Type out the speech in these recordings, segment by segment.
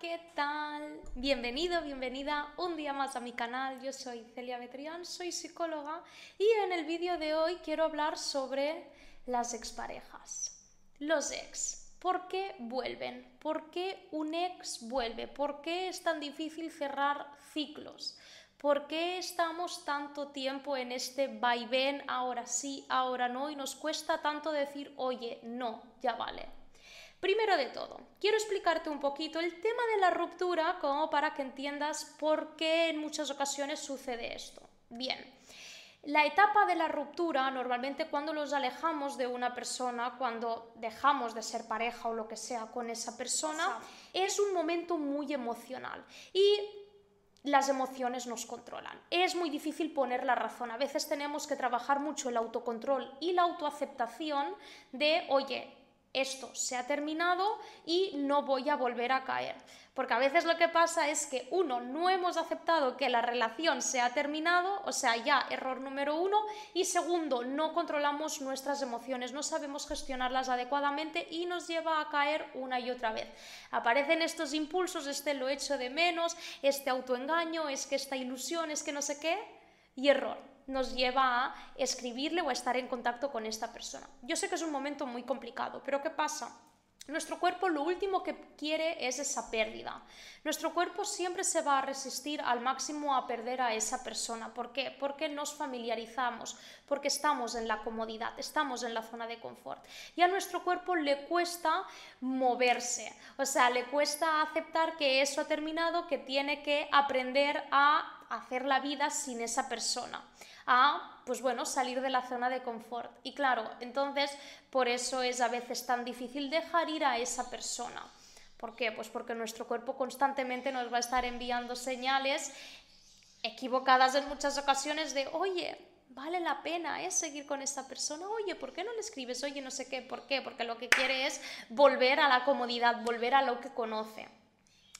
¿qué tal? Bienvenido, bienvenida un día más a mi canal. Yo soy Celia Betrián, soy psicóloga y en el vídeo de hoy quiero hablar sobre las exparejas. Los ex. ¿Por qué vuelven? ¿Por qué un ex vuelve? ¿Por qué es tan difícil cerrar ciclos? ¿Por qué estamos tanto tiempo en este vaivén, ahora sí, ahora no, y nos cuesta tanto decir, oye, no, ya vale? Primero de todo, quiero explicarte un poquito el tema de la ruptura como para que entiendas por qué en muchas ocasiones sucede esto. Bien, la etapa de la ruptura, normalmente cuando nos alejamos de una persona, cuando dejamos de ser pareja o lo que sea con esa persona, es un momento muy emocional y las emociones nos controlan. Es muy difícil poner la razón. A veces tenemos que trabajar mucho el autocontrol y la autoaceptación de, oye, esto se ha terminado y no voy a volver a caer. Porque a veces lo que pasa es que uno, no hemos aceptado que la relación se ha terminado, o sea, ya error número uno, y segundo, no controlamos nuestras emociones, no sabemos gestionarlas adecuadamente y nos lleva a caer una y otra vez. Aparecen estos impulsos, este lo echo de menos, este autoengaño, es que esta ilusión, es que no sé qué, y error nos lleva a escribirle o a estar en contacto con esta persona. Yo sé que es un momento muy complicado, pero ¿qué pasa? Nuestro cuerpo lo último que quiere es esa pérdida. Nuestro cuerpo siempre se va a resistir al máximo a perder a esa persona. ¿Por qué? Porque nos familiarizamos, porque estamos en la comodidad, estamos en la zona de confort. Y a nuestro cuerpo le cuesta moverse, o sea, le cuesta aceptar que eso ha terminado, que tiene que aprender a hacer la vida sin esa persona, a, pues bueno, salir de la zona de confort. Y claro, entonces por eso es a veces tan difícil dejar ir a esa persona. ¿Por qué? Pues porque nuestro cuerpo constantemente nos va a estar enviando señales equivocadas en muchas ocasiones de, oye, vale la pena ¿eh? seguir con esta persona, oye, ¿por qué no le escribes? Oye, no sé qué, ¿por qué? Porque lo que quiere es volver a la comodidad, volver a lo que conoce.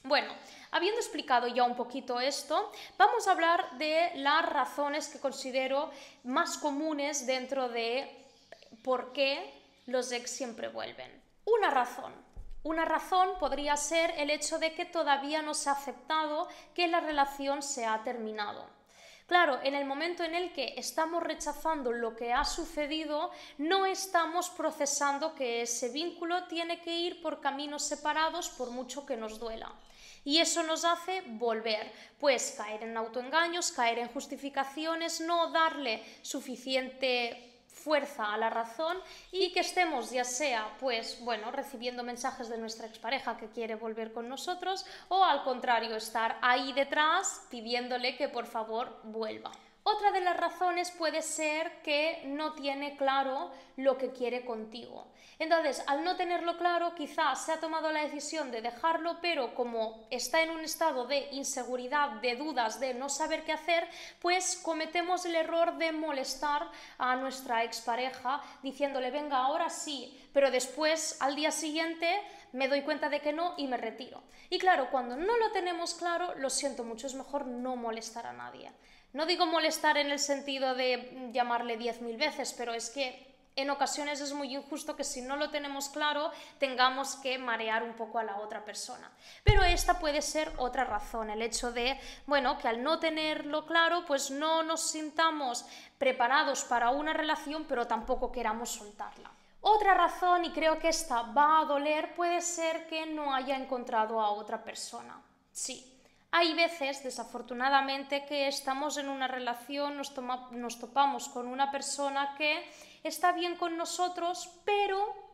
Bueno, habiendo explicado ya un poquito esto, vamos a hablar de las razones que considero más comunes dentro de por qué los ex siempre vuelven. Una razón. Una razón podría ser el hecho de que todavía no se ha aceptado que la relación se ha terminado. Claro, en el momento en el que estamos rechazando lo que ha sucedido, no estamos procesando que ese vínculo tiene que ir por caminos separados por mucho que nos duela. Y eso nos hace volver, pues caer en autoengaños, caer en justificaciones, no darle suficiente fuerza a la razón y que estemos ya sea pues bueno recibiendo mensajes de nuestra expareja que quiere volver con nosotros o al contrario estar ahí detrás pidiéndole que por favor vuelva. Otra de las razones puede ser que no tiene claro lo que quiere contigo. Entonces, al no tenerlo claro, quizás se ha tomado la decisión de dejarlo, pero como está en un estado de inseguridad, de dudas, de no saber qué hacer, pues cometemos el error de molestar a nuestra expareja diciéndole, venga, ahora sí, pero después, al día siguiente, me doy cuenta de que no y me retiro. Y claro, cuando no lo tenemos claro, lo siento mucho, es mejor no molestar a nadie. No digo molestar en el sentido de llamarle diez mil veces, pero es que en ocasiones es muy injusto que si no lo tenemos claro tengamos que marear un poco a la otra persona. Pero esta puede ser otra razón, el hecho de, bueno, que al no tenerlo claro, pues no nos sintamos preparados para una relación, pero tampoco queramos soltarla. Otra razón, y creo que esta va a doler, puede ser que no haya encontrado a otra persona. Sí, hay veces, desafortunadamente, que estamos en una relación, nos, nos, topamos con una persona que está bien con nosotros, pero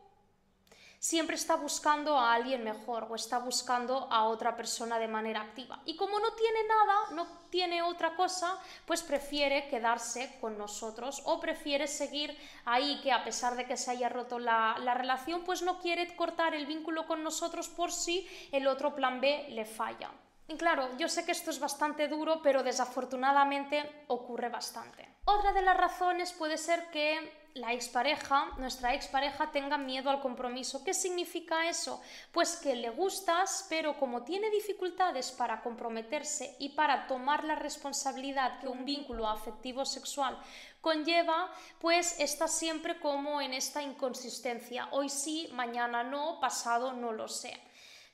siempre está buscando a alguien mejor o está buscando a otra persona de manera activa. Y como no tiene nada, no tiene otra cosa, pues prefiere quedarse con nosotros o prefiere seguir ahí que a pesar de que se haya roto la, la relación, pues no quiere cortar el vínculo con nosotros por si el otro plan B le falla. Claro, yo sé que esto es bastante duro, pero desafortunadamente ocurre bastante. Otra de las razones puede ser que la expareja, nuestra expareja, tenga miedo al compromiso. ¿Qué significa eso? Pues que le gustas, pero como tiene dificultades para comprometerse y para tomar la responsabilidad que un vínculo afectivo sexual conlleva, pues está siempre como en esta inconsistencia. Hoy sí, mañana no, pasado no lo sé.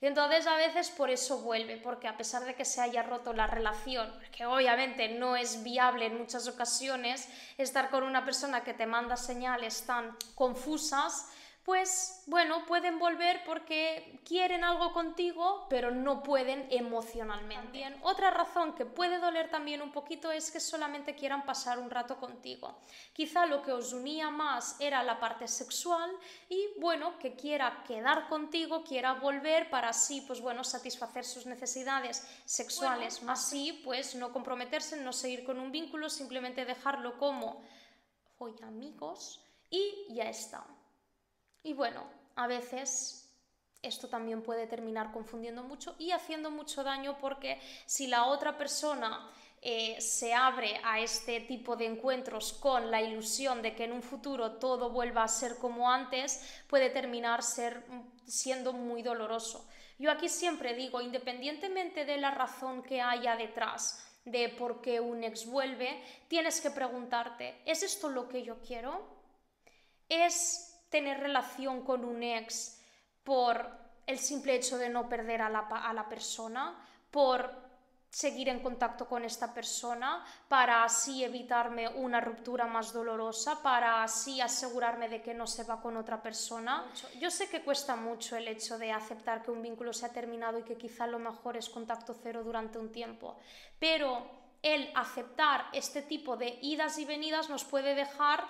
Y entonces a veces por eso vuelve, porque a pesar de que se haya roto la relación, que obviamente no es viable en muchas ocasiones estar con una persona que te manda señales tan confusas, pues bueno, pueden volver porque quieren algo contigo, pero no pueden emocionalmente. otra razón que puede doler también un poquito es que solamente quieran pasar un rato contigo. Quizá lo que os unía más era la parte sexual y bueno, que quiera quedar contigo, quiera volver para así, pues bueno, satisfacer sus necesidades sexuales, más sí, pues no comprometerse, no seguir con un vínculo, simplemente dejarlo como hoy amigos y ya está. Y bueno, a veces esto también puede terminar confundiendo mucho y haciendo mucho daño porque si la otra persona eh, se abre a este tipo de encuentros con la ilusión de que en un futuro todo vuelva a ser como antes, puede terminar ser, siendo muy doloroso. Yo aquí siempre digo, independientemente de la razón que haya detrás de por qué un ex vuelve, tienes que preguntarte, ¿es esto lo que yo quiero? ¿Es tener relación con un ex por el simple hecho de no perder a la, a la persona, por seguir en contacto con esta persona para así evitarme una ruptura más dolorosa, para así asegurarme de que no se va con otra persona. Yo sé que cuesta mucho el hecho de aceptar que un vínculo se ha terminado y que quizá lo mejor es contacto cero durante un tiempo, pero el aceptar este tipo de idas y venidas nos puede dejar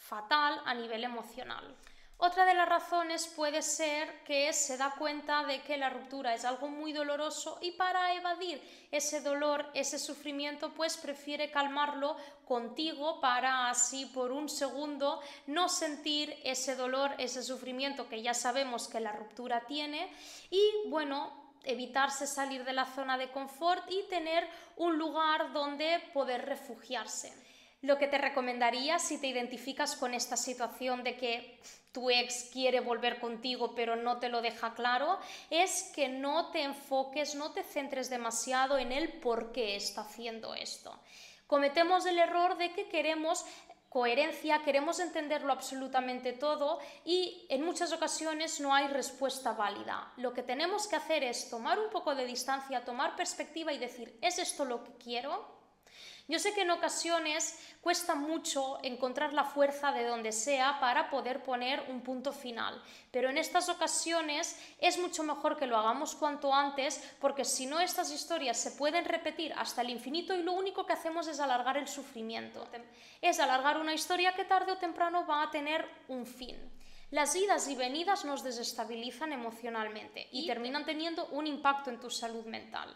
fatal a nivel emocional. Otra de las razones puede ser que se da cuenta de que la ruptura es algo muy doloroso y para evadir ese dolor, ese sufrimiento, pues prefiere calmarlo contigo para así por un segundo no sentir ese dolor, ese sufrimiento que ya sabemos que la ruptura tiene y bueno, evitarse salir de la zona de confort y tener un lugar donde poder refugiarse. Lo que te recomendaría si te identificas con esta situación de que tu ex quiere volver contigo pero no te lo deja claro, es que no te enfoques, no te centres demasiado en el por qué está haciendo esto. Cometemos el error de que queremos coherencia, queremos entenderlo absolutamente todo y en muchas ocasiones no hay respuesta válida. Lo que tenemos que hacer es tomar un poco de distancia, tomar perspectiva y decir, ¿es esto lo que quiero? Yo sé que en ocasiones cuesta mucho encontrar la fuerza de donde sea para poder poner un punto final, pero en estas ocasiones es mucho mejor que lo hagamos cuanto antes porque si no estas historias se pueden repetir hasta el infinito y lo único que hacemos es alargar el sufrimiento. Es alargar una historia que tarde o temprano va a tener un fin. Las idas y venidas nos desestabilizan emocionalmente y terminan teniendo un impacto en tu salud mental.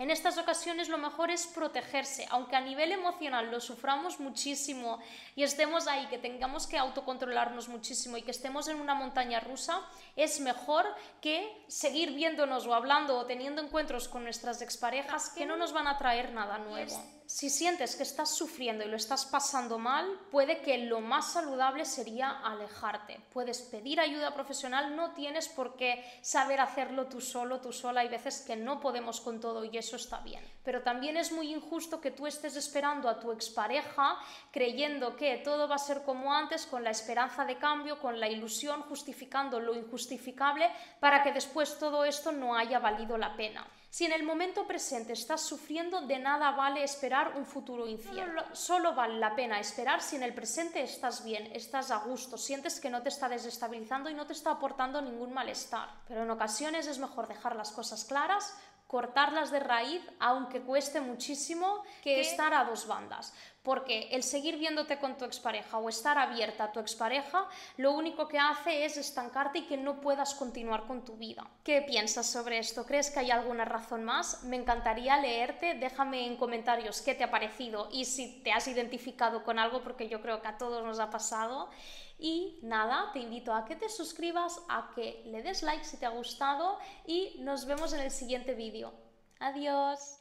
En estas ocasiones lo mejor es protegerse, aunque a nivel emocional lo suframos muchísimo y estemos ahí, que tengamos que autocontrolarnos muchísimo y que estemos en una montaña rusa, es mejor que seguir viéndonos o hablando o teniendo encuentros con nuestras exparejas que no nos van a traer nada nuevo. Si sientes que estás sufriendo y lo estás pasando mal, puede que lo más saludable sería alejarte. Puedes pedir ayuda profesional, no tienes por qué saber hacerlo tú solo, tú sola. Hay veces que no podemos con todo y eso está bien. Pero también es muy injusto que tú estés esperando a tu expareja creyendo que todo va a ser como antes, con la esperanza de cambio, con la ilusión, justificando lo injustificable, para que después todo esto no haya valido la pena. Si en el momento presente estás sufriendo, de nada vale esperar un futuro incierto. Solo, vale la pena esperar si en el presente estás bien, estás a gusto, sientes que no te está desestabilizando y no te está aportando ningún malestar. Pero en ocasiones es mejor dejar las cosas claras, cortarlas de raíz, aunque cueste muchísimo, que estar a dos bandas. Porque el seguir viéndote con tu expareja o estar abierta a tu expareja, lo único que hace es estancarte y que no puedas continuar con tu vida. ¿Qué piensas sobre esto? ¿Crees que hay alguna razón más? Me encantaría leerte. Déjame en comentarios qué te ha parecido y si te has identificado con algo, porque yo creo que a todos nos ha pasado. Y nada, te invito a que te suscribas, a que le des like si te ha gustado y nos vemos en el siguiente vídeo. Adiós.